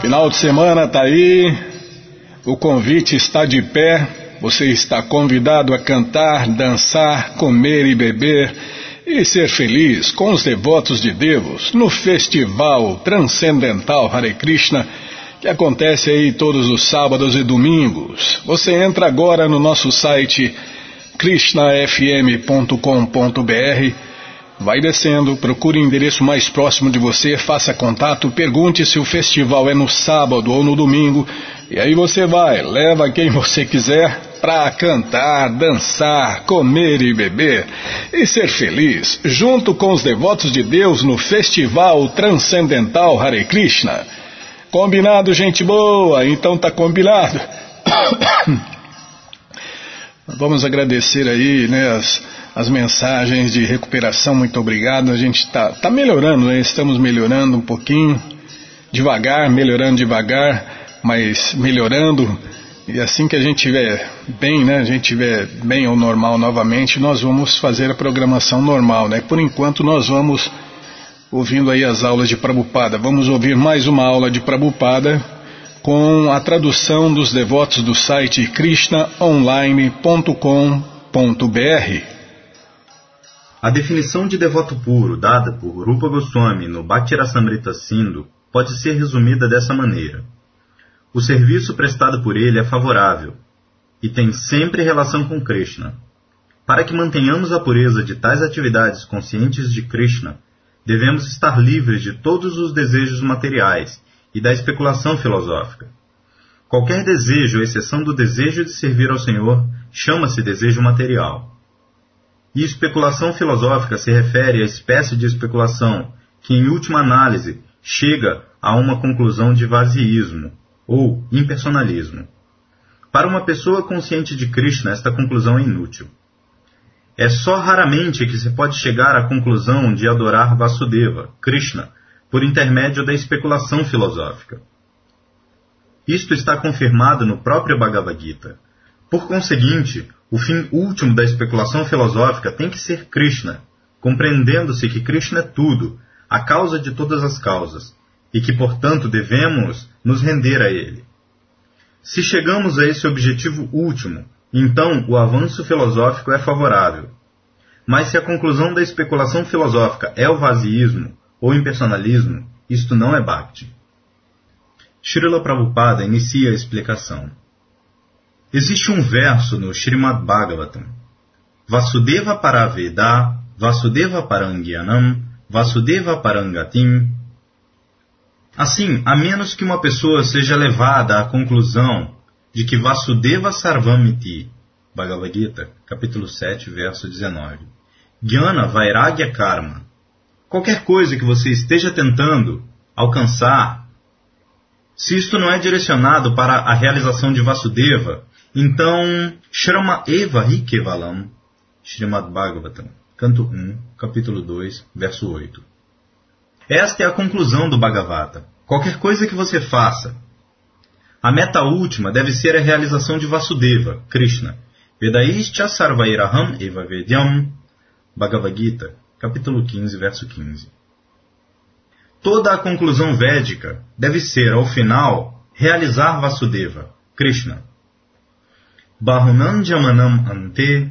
Final de semana tá aí, o convite está de pé, você está convidado a cantar, dançar, comer e beber e ser feliz com os devotos de Deus no Festival Transcendental Hare Krishna que acontece aí todos os sábados e domingos. Você entra agora no nosso site krishnafm.com.br, vai descendo, procure o endereço mais próximo de você, faça contato, pergunte se o festival é no sábado ou no domingo, e aí você vai, leva quem você quiser para cantar, dançar, comer e beber e ser feliz, junto com os devotos de Deus no Festival Transcendental Hare Krishna. Combinado, gente boa? Então tá combinado. Vamos agradecer aí, né, as, as mensagens de recuperação, muito obrigado. A gente tá, tá melhorando, né? Estamos melhorando um pouquinho, devagar, melhorando devagar, mas melhorando. E assim que a gente estiver bem, né, a gente estiver bem ou normal novamente, nós vamos fazer a programação normal, né? Por enquanto nós vamos ouvindo aí as aulas de Prabupada. Vamos ouvir mais uma aula de Prabupada com a tradução dos devotos do site krishnaonline.com.br. A definição de devoto puro dada por Rupa Goswami no Bhaktirasamrita Sindhu pode ser resumida dessa maneira. O serviço prestado por ele é favorável e tem sempre relação com Krishna. Para que mantenhamos a pureza de tais atividades conscientes de Krishna, devemos estar livres de todos os desejos materiais e da especulação filosófica. Qualquer desejo, exceção do desejo de servir ao Senhor, chama-se desejo material. E especulação filosófica se refere à espécie de especulação que, em última análise, chega a uma conclusão de vazieísmo ou impersonalismo. Para uma pessoa consciente de Krishna, esta conclusão é inútil. É só raramente que se pode chegar à conclusão de adorar Vasudeva, Krishna, por intermédio da especulação filosófica. Isto está confirmado no próprio Bhagavad Gita. Por conseguinte, o fim último da especulação filosófica tem que ser Krishna, compreendendo-se que Krishna é tudo, a causa de todas as causas, e que, portanto, devemos nos render a ele. Se chegamos a esse objetivo último, então o avanço filosófico é favorável. Mas se a conclusão da especulação filosófica é o vazioísmo ou impersonalismo, isto não é Bhakti. Srila Prabhupada inicia a explicação. Existe um verso no Srimad Bhagavatam. Vasudeva Paraveda, Vasudeva Parangyanam, Vasudeva Parangatim. Assim, a menos que uma pessoa seja levada à conclusão de que Vasudeva Sarvamiti, Bhagavad Gita, capítulo 7, verso 19. Jnana Vairagya Karma. Qualquer coisa que você esteja tentando alcançar, se isto não é direcionado para a realização de Vasudeva, então Shrama Eva Hikevalam, Srimad Bhagavatam, canto 1, capítulo 2, verso 8. Esta é a conclusão do Bhagavata. Qualquer coisa que você faça, a meta última deve ser a realização de Vasudeva, Krishna. Vedaischa Sarvairaham Eva Vedyam, Bhagavad Gita, capítulo 15, verso 15. Toda a conclusão védica deve ser, ao final, realizar Vasudeva, Krishna. Bahunam Jamanam Ante.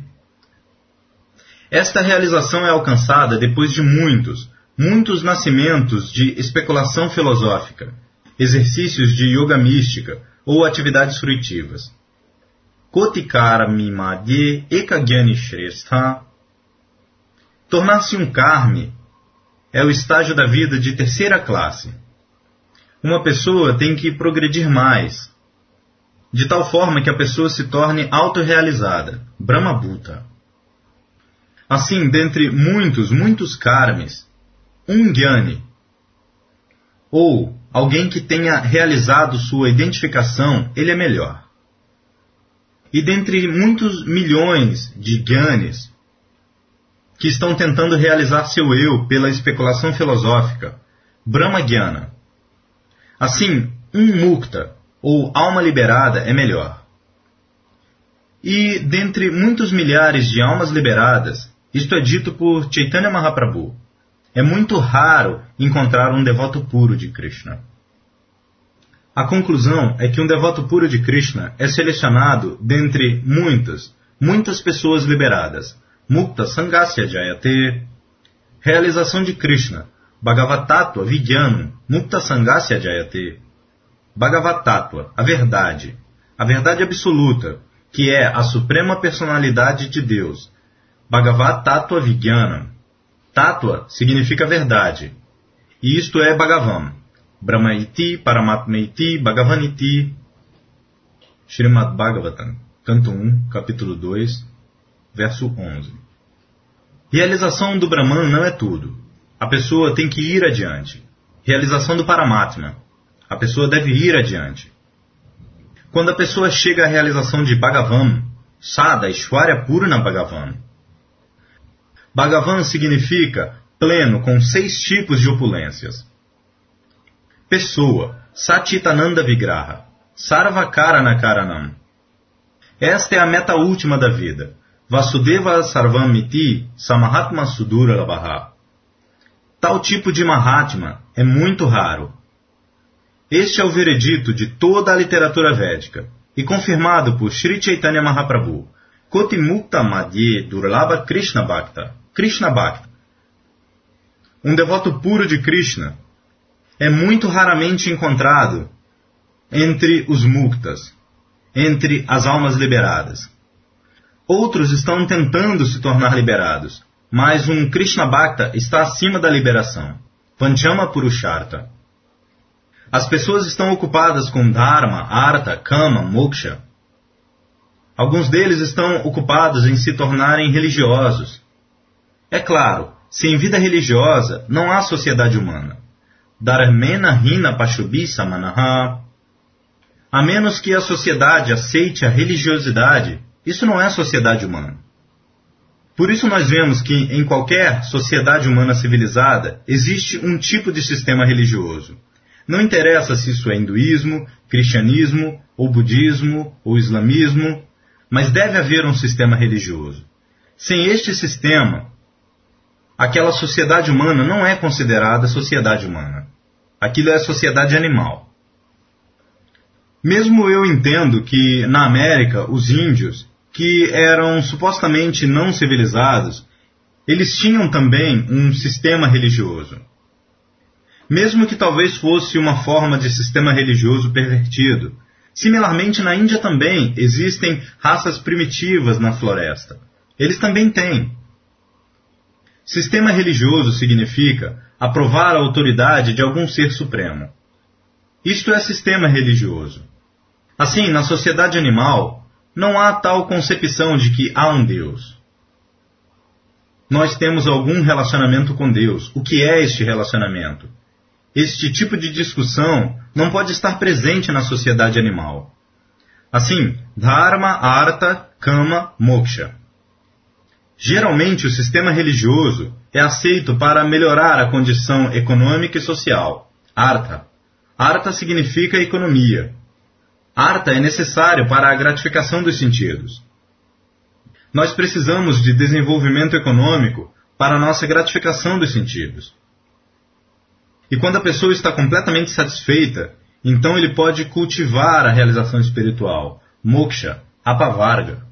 Esta realização é alcançada depois de muitos, muitos nascimentos de especulação filosófica, exercícios de yoga mística ou atividades fruitivas. Kotikara Mimadye Ekagyani Shrestha Tornar-se um karmi é o estágio da vida de terceira classe. Uma pessoa tem que progredir mais, de tal forma que a pessoa se torne autorrealizada, Brahmabhuta. Assim, dentre muitos, muitos karmis, um gyani, ou alguém que tenha realizado sua identificação, ele é melhor. E dentre muitos milhões de Gyanis que estão tentando realizar seu eu pela especulação filosófica, Brahma Gyana. Assim, um mukta, ou alma liberada, é melhor. E dentre muitos milhares de almas liberadas, isto é dito por Chaitanya Mahaprabhu, é muito raro encontrar um devoto puro de Krishna. A conclusão é que um devoto puro de Krishna é selecionado dentre muitas, muitas pessoas liberadas. Mukta Sangasya Jayate. Realização de Krishna. Bhagavatattva Vidyanam. Mukta Sangasya Jayate. Bhagavatattva, a verdade. A verdade absoluta, que é a suprema personalidade de Deus. Bhagavat Tattva Vijnana. Tattva significa verdade. E isto é Bhagavan. Brahmaiti, Paramatmaiti, Bhagavaniti. Srimad Bhagavatam, canto 1, capítulo 2, verso 11. Realização do Brahman não é tudo. A pessoa tem que ir adiante. Realização do Paramatma. A pessoa deve ir adiante. Quando a pessoa chega à realização de Bhagavan, Sada Ishwarya Purna Bhagavan. Bhagavan significa pleno com seis tipos de opulências. Pessoa, Satitananda Vigraha, Sarvakarana Karanam. Esta é a meta última da vida. Vasudeva Sarvamiti Samahatma Sudura Labhaha. Tal tipo de Mahatma é muito raro este é o veredito de toda a literatura védica e confirmado por Sri Chaitanya Mahaprabhu. Kotimukta Madhye Durlabha Krishna Bhakta. Krishna Bhakta. Um devoto puro de Krishna é muito raramente encontrado entre os muktas, entre as almas liberadas. Outros estão tentando se tornar liberados, mas um Krishna Bhakta está acima da liberação. Panchama Purushartha. As pessoas estão ocupadas com Dharma, Artha, Kama, Moksha. Alguns deles estão ocupados em se tornarem religiosos. É claro, sem vida religiosa não há sociedade humana. Dharmena Hina Pashubi Samanaha. A menos que a sociedade aceite a religiosidade, isso não é sociedade humana. Por isso nós vemos que em qualquer sociedade humana civilizada existe um tipo de sistema religioso. Não interessa se isso é hinduísmo, cristianismo, ou budismo, ou islamismo, mas deve haver um sistema religioso. Sem este sistema, aquela sociedade humana não é considerada sociedade humana. Aquilo é sociedade animal. Mesmo eu entendo que na América os índios, que eram supostamente não civilizados, eles tinham também um sistema religioso mesmo que talvez fosse uma forma de sistema religioso pervertido. Similarmente, na Índia também existem raças primitivas na floresta. Eles também têm. Sistema religioso significa aprovar a autoridade de algum ser supremo. Isto é sistema religioso. Assim, na sociedade animal, não há tal concepção de que há um Deus. Nós temos algum relacionamento com Deus. O que é este relacionamento? Este tipo de discussão não pode estar presente na sociedade animal. Assim, Dharma, Artha, Kama, Moksha. Geralmente, o sistema religioso é aceito para melhorar a condição econômica e social. Artha. Artha significa economia. Artha é necessário para a gratificação dos sentidos. Nós precisamos de desenvolvimento econômico para nossa gratificação dos sentidos. E quando a pessoa está completamente satisfeita, então ele pode cultivar a realização espiritual, moksha, apavarga.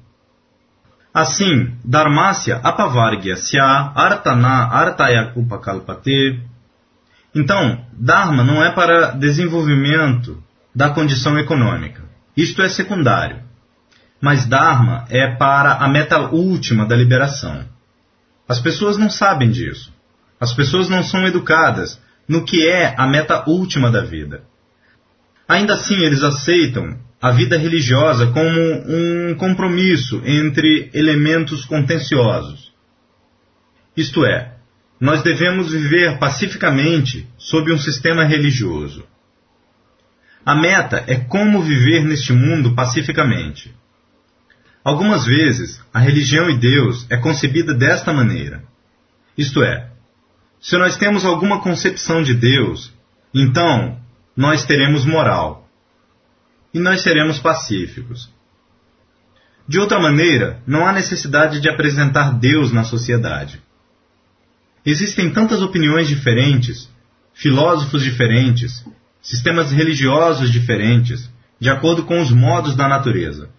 Assim, dharmasya apavargya sya artana artaya upakalpate. Então, dharma não é para desenvolvimento da condição econômica. Isto é secundário. Mas dharma é para a meta última da liberação. As pessoas não sabem disso. As pessoas não são educadas no que é a meta última da vida. Ainda assim, eles aceitam a vida religiosa como um compromisso entre elementos contenciosos. Isto é, nós devemos viver pacificamente sob um sistema religioso. A meta é como viver neste mundo pacificamente. Algumas vezes, a religião e Deus é concebida desta maneira. Isto é, se nós temos alguma concepção de Deus, então nós teremos moral. E nós seremos pacíficos. De outra maneira, não há necessidade de apresentar Deus na sociedade. Existem tantas opiniões diferentes, filósofos diferentes, sistemas religiosos diferentes, de acordo com os modos da natureza.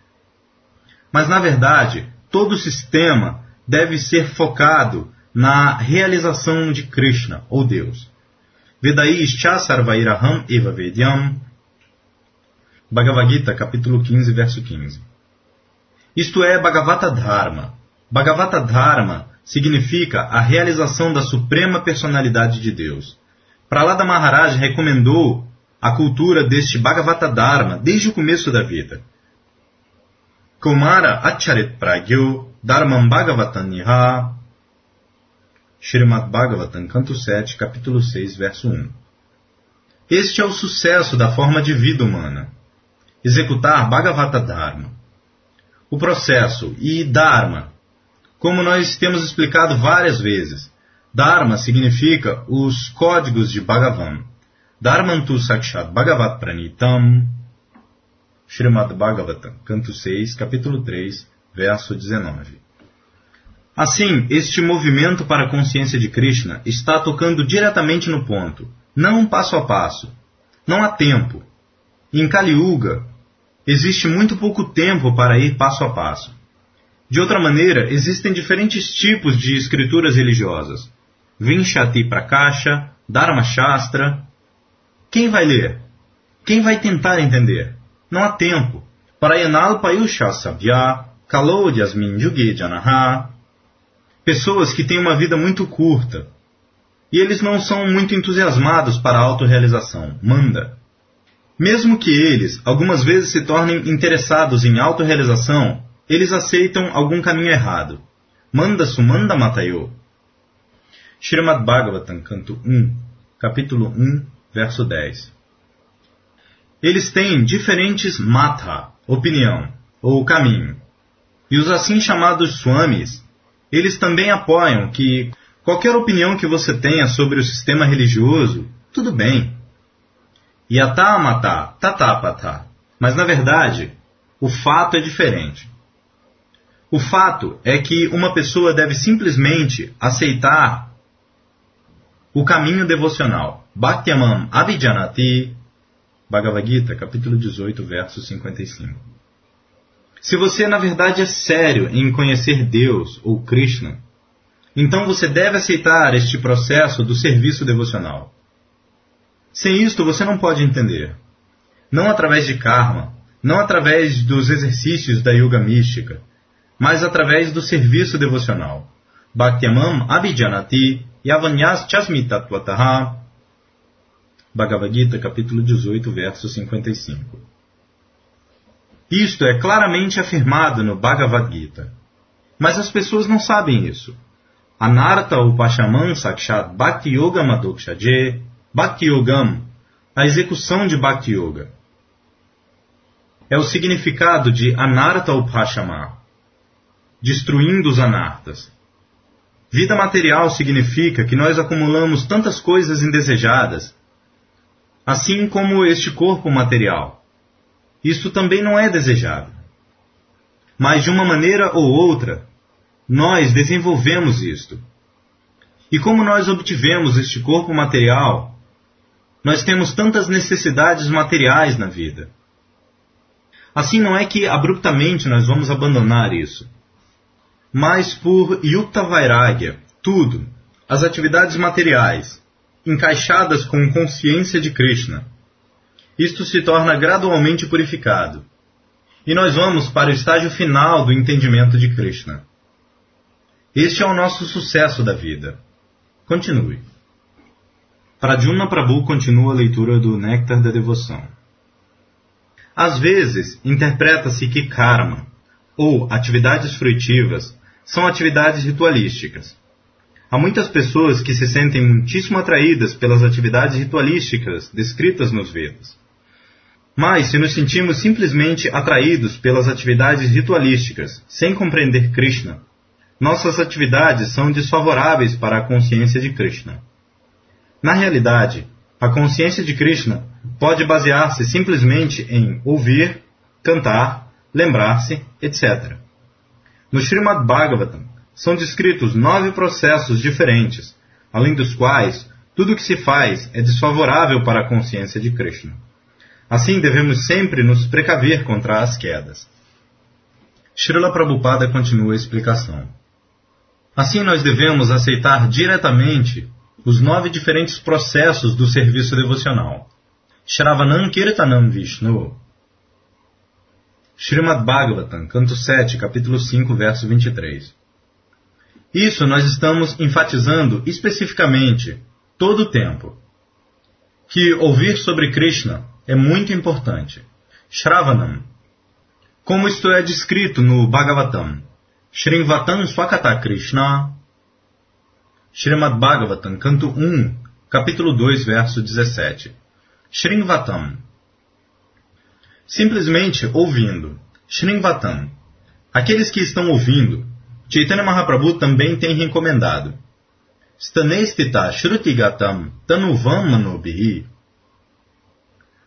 Mas, na verdade, todo sistema deve ser focado na realização de Krishna, ou Deus. Vedai Ischa Sarvairaham Eva Vedyam. Bhagavad Gita, capítulo 15, verso 15. Isto é Bhagavata Dharma. Bhagavata Dharma significa a realização da suprema personalidade de Deus. Prahlada Maharaj recomendou a cultura deste Bhagavata Dharma desde o começo da vida. Kumara Acharit Pragyo Dharmam Bhagavatam Niha Srimad Bhagavatam, canto 7, capítulo 6, verso 1. Este é o sucesso da forma de vida humana. Executar Bhagavata Dharma. O processo e Dharma, como nós temos explicado várias vezes, Dharma significa os códigos de Bhagavan. Dharmantu Sakshat Bhagavat Pranitam. Srimad Bhagavatam, canto 6, capítulo 3, verso 19. Assim, este movimento para a consciência de Krishna está tocando diretamente no ponto, não passo a passo. Não há tempo. Em Kali Yuga, existe muito pouco tempo para ir passo a passo. De outra maneira, existem diferentes tipos de escrituras religiosas. Vinchati Prakasha, Dharma Shastra. Quem vai ler? Quem vai tentar entender? Não há tempo. Parayanal Payusha Sabya, Kalodhyasmin Yuge Janaha. Pessoas que têm uma vida muito curta. E eles não são muito entusiasmados para a autorrealização. Manda. Mesmo que eles algumas vezes se tornem interessados em autorrealização, eles aceitam algum caminho errado. Manda Sumanda Matayo. Srimad Bhagavatam, canto 1, capítulo 1, verso 10. Eles têm diferentes mata, opinião, ou caminho. E os assim chamados swamis, eles também apoiam que qualquer opinião que você tenha sobre o sistema religioso, tudo bem. Yatamata, tatapata. Mas na verdade, o fato é diferente. O fato é que uma pessoa deve simplesmente aceitar o caminho devocional. Bhaktyamam Abhijanati Bhagavad Gita, capítulo 18, verso 55. Se você na verdade é sério em conhecer Deus ou Krishna, então você deve aceitar este processo do serviço devocional. Sem isto você não pode entender. Não através de karma, não através dos exercícios da yoga mística, mas através do serviço devocional. Bhaktyamam abhijanati yavanyas chasmitatvataha Bhagavad Gita, capítulo 18, verso 55. Isto é claramente afirmado no Bhagavad Gita. Mas as pessoas não sabem isso. Anartha Upashaman Sakshat Bhakti Yoga Madokshaje Bhakti Yogam, a execução de Bhakti Yoga. É o significado de Anartha Upashama, destruindo os anartas. Vida material significa que nós acumulamos tantas coisas indesejadas assim como este corpo material. Isto também não é desejado. Mas de uma maneira ou outra, nós desenvolvemos isto. E como nós obtivemos este corpo material, nós temos tantas necessidades materiais na vida. Assim não é que abruptamente nós vamos abandonar isso. Mas por Yukta Vairagya, tudo, as atividades materiais, encaixadas com consciência de Krishna. Isto se torna gradualmente purificado. E nós vamos para o estágio final do entendimento de Krishna. Este é o nosso sucesso da vida. Continue. Pradyumna Prabhu continua a leitura do Néctar da Devoção. Às vezes, interpreta-se que karma, ou atividades fruitivas, são atividades ritualísticas. Há muitas pessoas que se sentem muitíssimo atraídas pelas atividades ritualísticas descritas nos Vedas. Mas, se nos sentimos simplesmente atraídos pelas atividades ritualísticas, sem compreender Krishna, nossas atividades são desfavoráveis para a consciência de Krishna. Na realidade, a consciência de Krishna pode basear-se simplesmente em ouvir, cantar, lembrar-se, etc. No Srimad Bhagavatam, são descritos nove processos diferentes além dos quais tudo o que se faz é desfavorável para a consciência de Krishna. Assim, devemos sempre nos precaver contra as quedas. Srila Prabhupada continua a explicação. Assim, nós devemos aceitar diretamente os nove diferentes processos do serviço devocional. Shravanam Kirtanam Vishnu. Srimad Bhagavatam, canto 7, capítulo 5, verso 23. Isso nós estamos enfatizando especificamente, todo o tempo, que ouvir sobre Krishna é muito importante. Shravanam, como isto é descrito no Bhagavatam, Srimvatam Swakata Krishna, Srimad Bhagavatam, canto 1, capítulo 2, verso 17. Srimvatam. Simplesmente ouvindo. Srimvatam. Aqueles que estão ouvindo, Chaitanya Mahaprabhu também tem recomendado. Stanestita Shrutigatam Tanuvam Manubhi.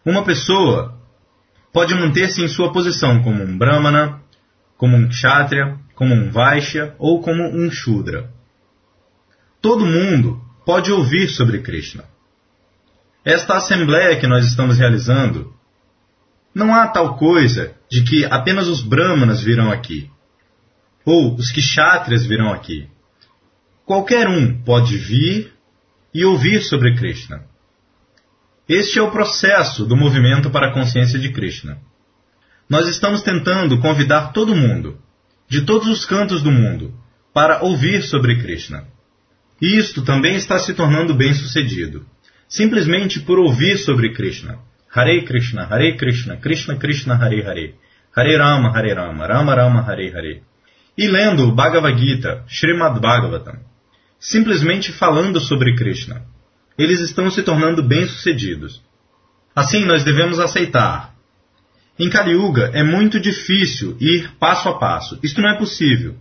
Uma pessoa pode manter-se em sua posição como um Brahmana, como um Kshatriya, como um Vaishya ou como um Shudra. Todo mundo pode ouvir sobre Krishna. Esta assembleia que nós estamos realizando, não há tal coisa de que apenas os Brahmanas virão aqui, ou os Kshatriyas virão aqui. Qualquer um pode vir e ouvir sobre Krishna. Este é o processo do movimento para a consciência de Krishna. Nós estamos tentando convidar todo mundo, de todos os cantos do mundo, para ouvir sobre Krishna. E isto também está se tornando bem sucedido, simplesmente por ouvir sobre Krishna. Hare Krishna, Hare Krishna, Krishna Krishna, Hare Hare, Hare Rama, Hare Rama, Rama Rama, Hare Hare. E lendo o Bhagavad Gita, Srimad Bhagavatam, simplesmente falando sobre Krishna. Eles estão se tornando bem-sucedidos. Assim, nós devemos aceitar em Kali Yuga é muito difícil ir passo a passo. Isto não é possível.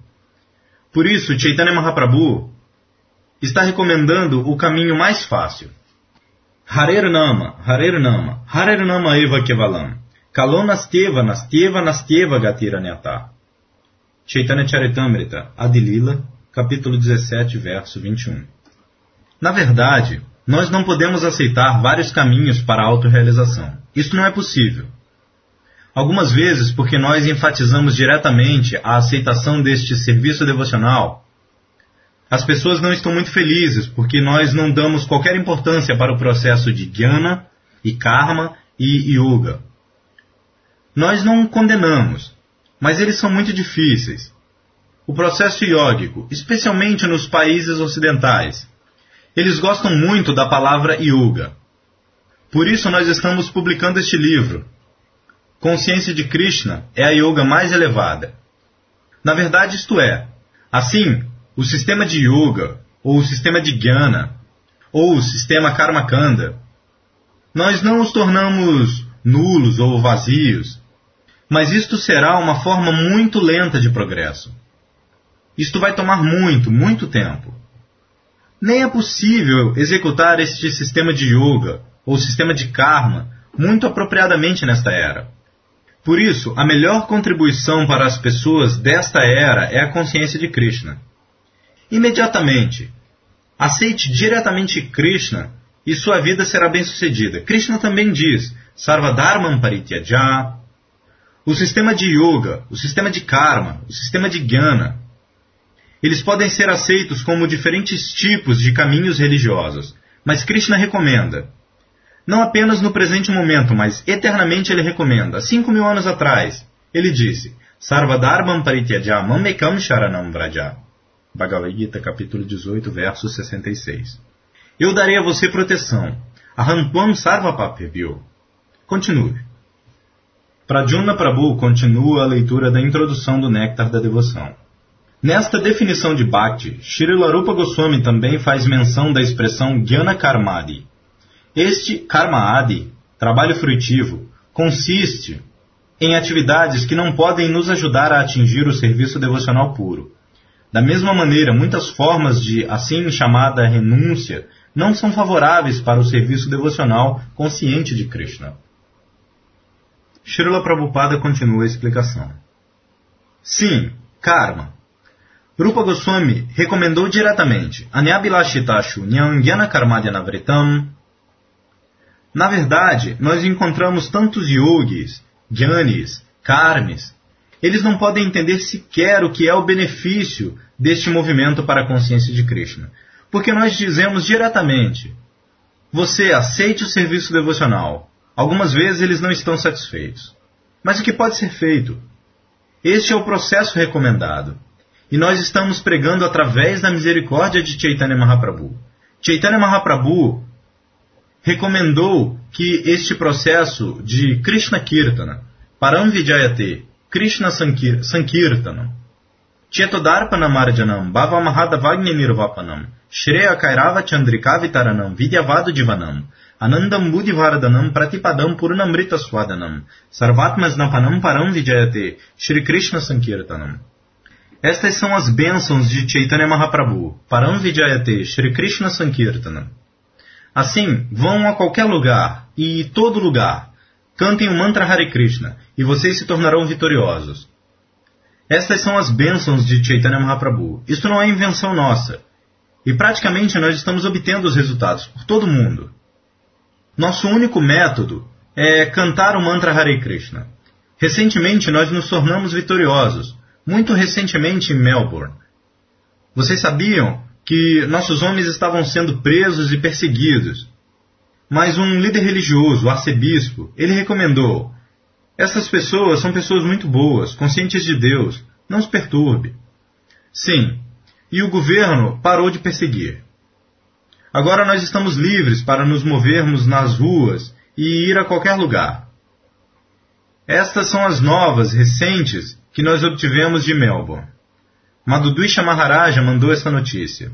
Por isso, Chaitanya Mahaprabhu está recomendando o caminho mais fácil. Harer Nama, Harer Nama, Harer Nama Eva Kevalam, Kalonasteva, Nasteva, Nasteva Gatiranyata. Chaitanya Charitamrita, Adilila, capítulo 17, verso 21. Na verdade, nós não podemos aceitar vários caminhos para a autorrealização. Isso não é possível. Algumas vezes, porque nós enfatizamos diretamente a aceitação deste serviço devocional, as pessoas não estão muito felizes porque nós não damos qualquer importância para o processo de jnana e karma e yoga. Nós não condenamos, mas eles são muito difíceis. O processo yógico, especialmente nos países ocidentais, eles gostam muito da palavra yoga. Por isso nós estamos publicando este livro, consciência de Krishna é a yoga mais elevada. Na verdade, isto é, assim, o sistema de yoga, ou o sistema de jnana, ou o sistema karmakanda, nós não os tornamos nulos ou vazios, mas isto será uma forma muito lenta de progresso. Isto vai tomar muito, muito tempo. Nem é possível executar este sistema de yoga ou sistema de karma muito apropriadamente nesta era. Por isso, a melhor contribuição para as pessoas desta era é a consciência de Krishna. Imediatamente, aceite diretamente Krishna e sua vida será bem-sucedida. Krishna também diz: Sarvadharman Parityaja. O sistema de yoga, o sistema de karma, o sistema de jnana, eles podem ser aceitos como diferentes tipos de caminhos religiosos, mas Krishna recomenda não apenas no presente momento, mas eternamente ele recomenda. Cinco mil anos atrás, ele disse: Sarvadharmam parityajamam mekam sharanam vraja. Bhagavad Gita, capítulo 18, verso 66. Eu darei a você proteção. Ahantuam sarvapapebhyo. Continue. Pradyumna Prabhu continua a leitura da introdução do Néctar da Devoção. Nesta definição de Bhakti, Srila Rupa Goswami também faz menção da expressão Jnana Karmadi, este karma adi, trabalho frutivo, consiste em atividades que não podem nos ajudar a atingir o serviço devocional puro. Da mesma maneira, muitas formas de assim chamada renúncia não são favoráveis para o serviço devocional consciente de Krishna. Srila Prabhupada continua a explicação. Sim, karma. Rupa Goswami recomendou diretamente Anyabilashitashu Nyangyana Karmadyanavritam. Na verdade, nós encontramos tantos yogis, jnanis, karmis. Eles não podem entender sequer o que é o benefício deste movimento para a consciência de Krishna. Porque nós dizemos diretamente: você aceite o serviço devocional. Algumas vezes eles não estão satisfeitos. Mas o que pode ser feito? Este é o processo recomendado. E nós estamos pregando através da misericórdia de Chaitanya Mahaprabhu. Chaitanya Mahaprabhu recomendou que este processo de Krishna Kirtana, Paramvijayate, Krishna Sankirtanam, Chetodarpanam Marjanam, Bhava Mahadavagni Nirvapanam, Shreya Kairava Chandrikavitaranam, Vidyavado Divanam, Anandam Buddhivaradanam Pratipadam Purnamrita Swadanam, Sarvatmasnapanam Param Vijayate, Shri Krishna Sankirtanam. Estas são as bênçãos de Chaitanya Mahaprabhu, Param Vijayate, Shri Krishna Sankirtana. Assim, vão a qualquer lugar, e todo lugar, cantem o mantra Hare Krishna, e vocês se tornarão vitoriosos. Estas são as bênçãos de Chaitanya Mahaprabhu. Isto não é invenção nossa. E praticamente nós estamos obtendo os resultados por todo mundo. Nosso único método é cantar o mantra Hare Krishna. Recentemente nós nos tornamos vitoriosos, muito recentemente em Melbourne. Vocês sabiam que nossos homens estavam sendo presos e perseguidos. Mas um líder religioso, o arcebispo, ele recomendou: essas pessoas são pessoas muito boas, conscientes de Deus, não os perturbe. Sim, e o governo parou de perseguir. Agora nós estamos livres para nos movermos nas ruas e ir a qualquer lugar. Estas são as novas, recentes, que nós obtivemos de Melbourne. Madhudwisha Maharaja mandou essa notícia.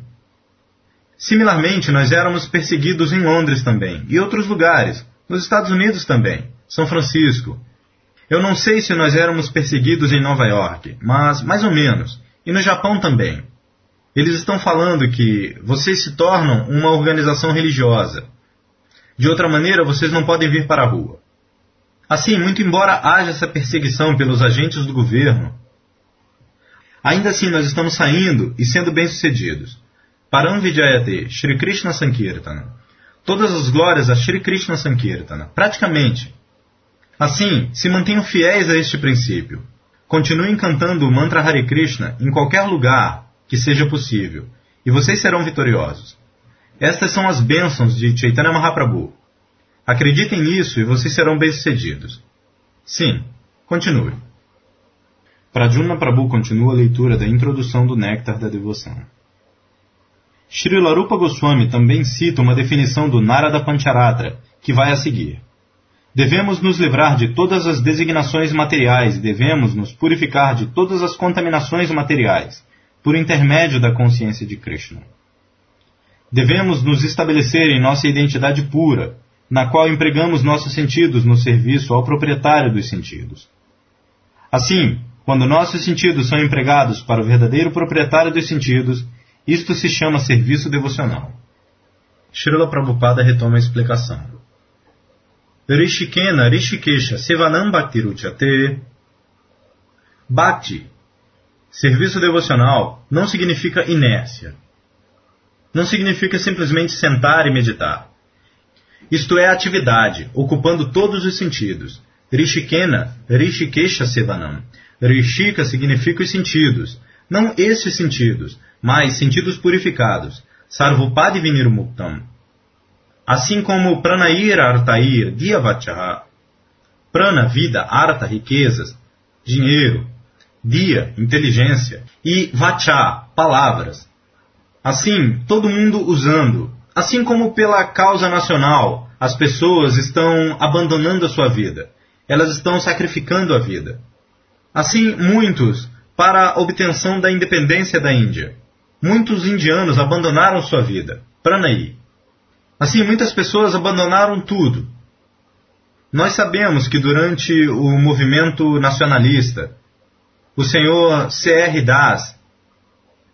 Similarmente, nós éramos perseguidos em Londres também, e outros lugares, nos Estados Unidos também, São Francisco. Eu não sei se nós éramos perseguidos em Nova York, mas mais ou menos, e no Japão também. Eles estão falando que vocês se tornam uma organização religiosa. De outra maneira, vocês não podem vir para a rua. Assim, muito embora haja essa perseguição pelos agentes do governo, ainda assim nós estamos saindo e sendo bem-sucedidos. Param Vijayate, Shri Krishna Sankirtana. Todas as glórias a Shri Krishna Sankirtana, praticamente. Assim, se mantenham fiéis a este princípio. Continuem cantando o mantra Hare Krishna em qualquer lugar que seja possível, e vocês serão vitoriosos. Estas são as bênçãos de Chaitanya Mahaprabhu, Acreditem nisso e vocês serão bem-sucedidos. Sim, continue. Pradyumna Prabhu continua a leitura da introdução do Néctar da Devoção. Srila Rupa Goswami também cita uma definição do Narada Pancharatra, que vai a seguir. Devemos nos livrar de todas as designações materiais e devemos nos purificar de todas as contaminações materiais, por intermédio da consciência de Krishna. Devemos nos estabelecer em nossa identidade pura, na qual empregamos nossos sentidos no serviço ao proprietário dos sentidos. Assim, quando nossos sentidos são empregados para o verdadeiro proprietário dos sentidos, isto se chama serviço devocional. Srila Prabhupada retoma a explicação. Rishikena Rishikesha Sevanam Bhaktiruchate Bhakti, serviço devocional, não significa inércia. Não significa simplesmente sentar e meditar isto é atividade, ocupando todos os sentidos. Rishikena, Rishikesha Sevanam. Rishika significa os sentidos, não estes sentidos, mas sentidos purificados. Sarvupadi Vinirmuktam. Assim como Pranair Artair Diavachaha. Prana, vida, Arta, riquezas, dinheiro, Dia, inteligência, e Vacha, palavras. Assim, todo mundo usando, Assim como pela causa nacional, as pessoas estão abandonando a sua vida. Elas estão sacrificando a vida. Assim, muitos para a obtenção da independência da Índia. Muitos indianos abandonaram sua vida. Pranaí. Assim, muitas pessoas abandonaram tudo. Nós sabemos que durante o movimento nacionalista, o senhor C.R. Das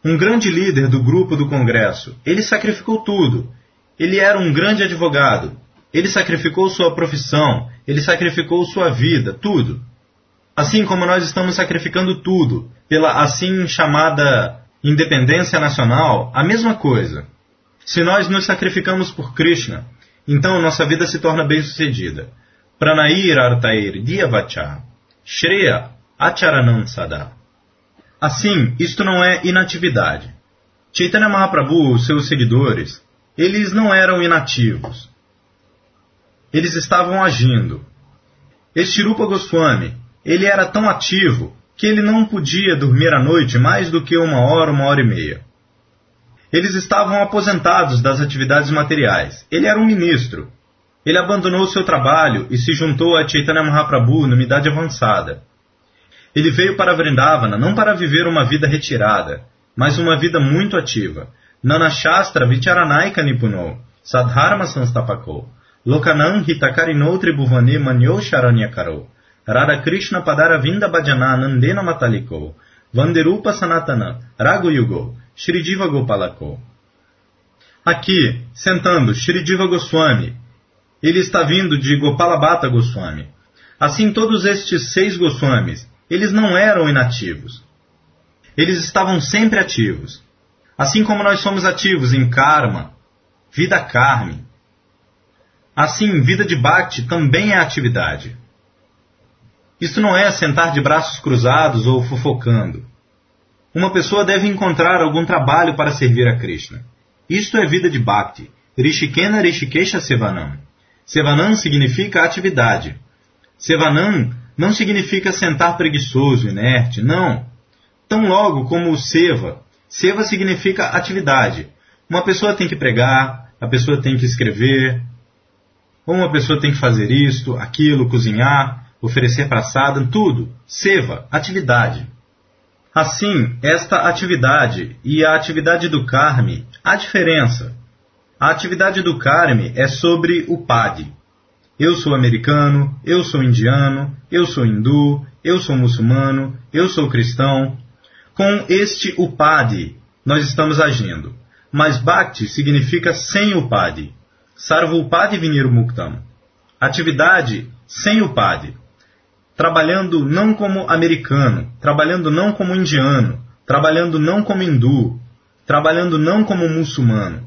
um grande líder do grupo do Congresso. Ele sacrificou tudo. Ele era um grande advogado. Ele sacrificou sua profissão, ele sacrificou sua vida, tudo. Assim como nós estamos sacrificando tudo pela assim chamada independência nacional, a mesma coisa. Se nós nos sacrificamos por Krishna, então nossa vida se torna bem-sucedida. Pranair artair diavacha, shreya acharanam sada. Assim, isto não é inatividade. Chaitanya Mahaprabhu, seus seguidores, eles não eram inativos. Eles estavam agindo. Este Rupa Goswami, ele era tão ativo que ele não podia dormir à noite mais do que uma hora, uma hora e meia. Eles estavam aposentados das atividades materiais. Ele era um ministro. Ele abandonou seu trabalho e se juntou a Chaitanya Mahaprabhu numa idade avançada. Ele veio para Vrindavana não para viver uma vida retirada, mas uma vida muito ativa. Nana Shastra Vicharanaika Nipuno, Sadharma Sanstapako, Lokanam Hitakarino Tribhuvane Manyo Sharanyakaro. Radha Krishna Padara Vinda Bhajana Nandena Mataliko, Vanderupa Sanatana, Ragu Yugo, Shridiva Gopalako. Aqui, sentando, Shridiva Goswami. Ele está vindo de Gopalabhata Goswami. Assim, todos estes seis Goswamis, eles não eram inativos. Eles estavam sempre ativos. Assim como nós somos ativos em karma, vida karma. Assim, vida de bhakti também é atividade. Isto não é sentar de braços cruzados ou fofocando. Uma pessoa deve encontrar algum trabalho para servir a Krishna. Isto é vida de Bhakti. Rishikena Rishikesha Sevanam. Sevanam significa atividade. Sevanam não significa sentar preguiçoso, inerte, não. Tão logo como o Seva. Seva significa atividade. Uma pessoa tem que pregar, a pessoa tem que escrever, ou uma pessoa tem que fazer isto, aquilo, cozinhar, oferecer praçada, tudo. Seva, atividade. Assim, esta atividade e a atividade do Karme, há diferença. A atividade do Karme é sobre o Padi. Eu sou americano, eu sou indiano, eu sou hindu, eu sou muçulmano, eu sou cristão. Com este Upadi, nós estamos agindo. Mas Bhakti significa sem Upadi. Sarva Upadi Vinir Muktam. Atividade sem Upadi trabalhando não como americano, trabalhando não como indiano, trabalhando não como hindu, trabalhando não como muçulmano.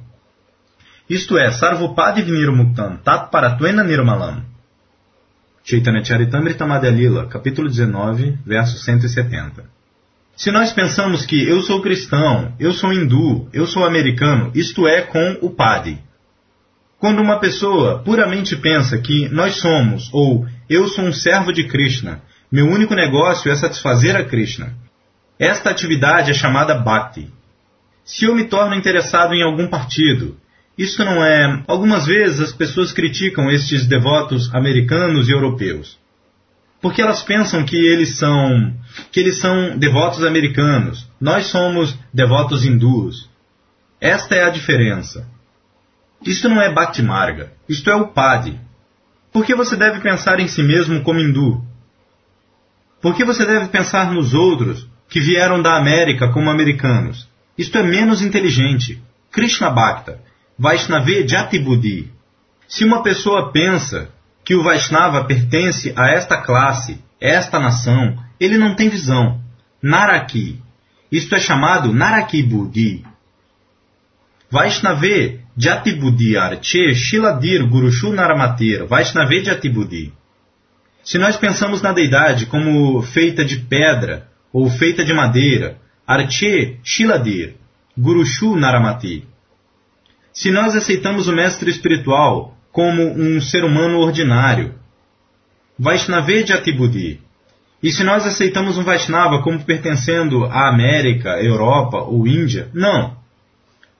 Isto é, Sarvopadi Vinirmuktam Tat Paratuena Nirmalam. Chaitanya Charitamrita Madhyalila, capítulo 19, verso 170. Se nós pensamos que eu sou cristão, eu sou hindu, eu sou americano, isto é com o Padi. Quando uma pessoa puramente pensa que nós somos ou eu sou um servo de Krishna. Meu único negócio é satisfazer a Krishna. Esta atividade é chamada Bhakti. Se eu me torno interessado em algum partido, isso não é. Algumas vezes as pessoas criticam estes devotos americanos e europeus. Porque elas pensam que eles são que eles são devotos americanos. Nós somos devotos hindus. Esta é a diferença. Isto não é Bhakti Marga, isto é o Padi. Por que você deve pensar em si mesmo como hindu? Por que você deve pensar nos outros que vieram da América como americanos? Isto é menos inteligente. Krishna Bhakta, Vaishnava Jatibudi. Se uma pessoa pensa que o Vaishnava pertence a esta classe, esta nação, ele não tem visão. Naraki. Isto é chamado Naraki Buddhi. Vaishnave Jatibudi Arche Shiladir Gurushu Naramatir Vaishnave Jatibudi. Se nós pensamos na deidade como feita de pedra ou feita de madeira, Arche Shiladir Gurushu Naramati. Se nós aceitamos o mestre espiritual como um ser humano ordinário, Vaishnave Jatibudi. E se nós aceitamos um Vaishnava como pertencendo à América, Europa ou Índia, não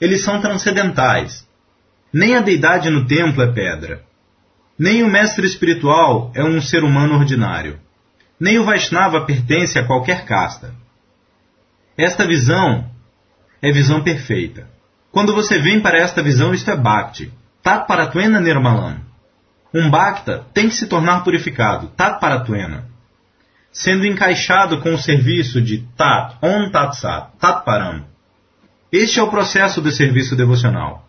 eles são transcendentais. Nem a deidade no templo é pedra. Nem o mestre espiritual é um ser humano ordinário. Nem o Vaishnava pertence a qualquer casta. Esta visão é visão perfeita. Quando você vem para esta visão, isto é Bhakti. Tat Paratuena Nirmalam. Um Bhakta tem que se tornar purificado, Tat Paratuena. Sendo encaixado com o serviço de Tat, On Tat Sat, Tat este é o processo do serviço devocional.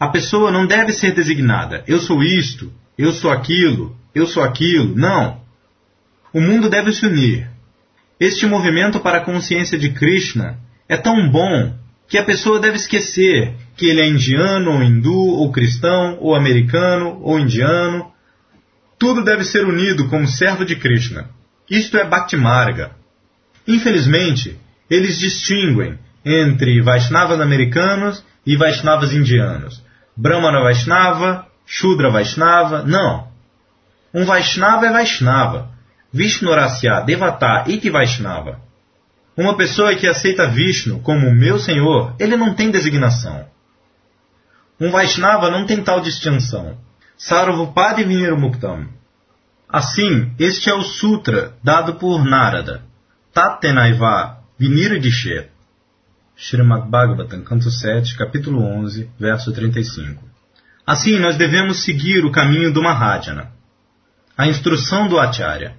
A pessoa não deve ser designada, eu sou isto, eu sou aquilo, eu sou aquilo. Não. O mundo deve se unir. Este movimento para a consciência de Krishna é tão bom que a pessoa deve esquecer que ele é indiano, ou hindu, ou cristão, ou americano, ou indiano. Tudo deve ser unido como servo de Krishna. Isto é Bhakti Marga. Infelizmente, eles distinguem entre Vaishnavas americanos e Vaishnavas indianos. Brahmana Vaishnava, Shudra Vaishnava. Não. Um Vaishnava é Vaishnava. Vishnurasya Devata Iti Vaishnava. Uma pessoa que aceita Vishnu como meu senhor, ele não tem designação. Um Vaishnava não tem tal distinção. Sarvupadi Vinirmuktam. Assim, este é o sutra dado por Narada. Tatenaiva Vinirdishet. Srimad Bhagavatam, canto 7, capítulo 11, verso 35. Assim, nós devemos seguir o caminho do Mahajana, a instrução do Acharya.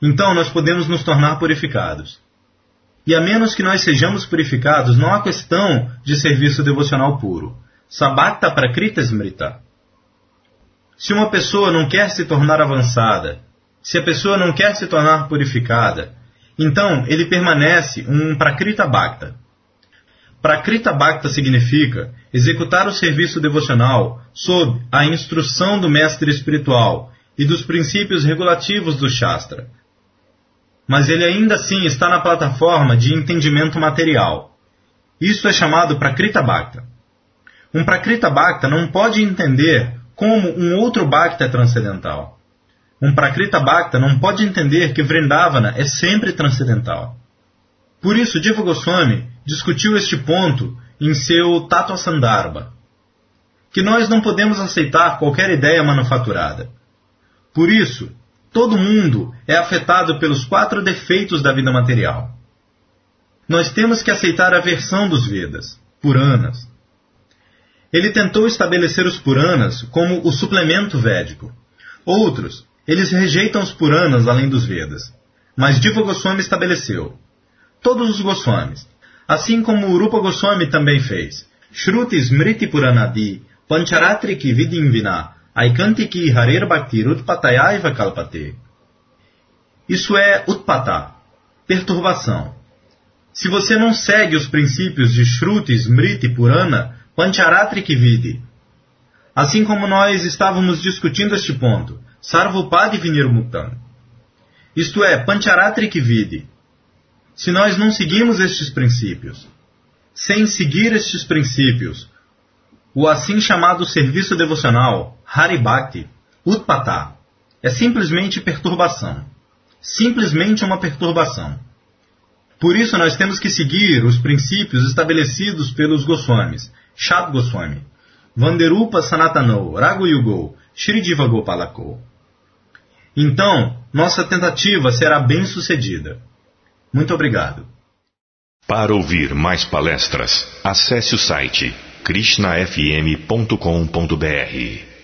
Então, nós podemos nos tornar purificados. E a menos que nós sejamos purificados, não há questão de serviço devocional puro. Sabakta prakrita smrita. Se uma pessoa não quer se tornar avançada, se a pessoa não quer se tornar purificada, então ele permanece um prakrita bhakta. Prakrita bhakta significa executar o serviço devocional sob a instrução do mestre espiritual e dos princípios regulativos do Shastra, mas ele ainda assim está na plataforma de entendimento material. Isso é chamado Prakrita Bhakta. Um Prakrita Bhakta não pode entender como um outro Bhakta é transcendental. Um Prakrita Bhakta não pode entender que Vrindavana é sempre transcendental. Por isso, Diva Goswami discutiu este ponto em seu Tattva Sandarbha, que nós não podemos aceitar qualquer ideia manufaturada. Por isso, Todo mundo é afetado pelos quatro defeitos da vida material. Nós temos que aceitar a versão dos Vedas, Puranas. Ele tentou estabelecer os Puranas como o suplemento védico. Outros, eles rejeitam os Puranas além dos Vedas. Mas Diva Goswami estabeleceu. Todos os Goswamis, assim como Urupa Goswami também fez. Shruti Smriti Puranadi Pancharatri Vidimvina Aikantiki Harer Bhaktir Utpatayaiva Kalpate. Isso é Utpata, perturbação. Se você não segue os princípios de Shruti, Smriti, Purana, Pancharatrik Vidi. Assim como nós estávamos discutindo este ponto, Sarvupadi Vinirmuktam. Isto é, Pancharatrik Vidi. Se nós não seguimos estes princípios, sem seguir estes princípios, o assim chamado serviço devocional, Haribhakti, Utpata, é simplesmente perturbação. Simplesmente uma perturbação. Por isso nós temos que seguir os princípios estabelecidos pelos Goswamis, Shat Goswami, Vanderupa Sanatano, Raghuyugo, Shridiva Gopalako. Então, nossa tentativa será bem sucedida. Muito obrigado. Para ouvir mais palestras, acesse o site krishnafm.com.br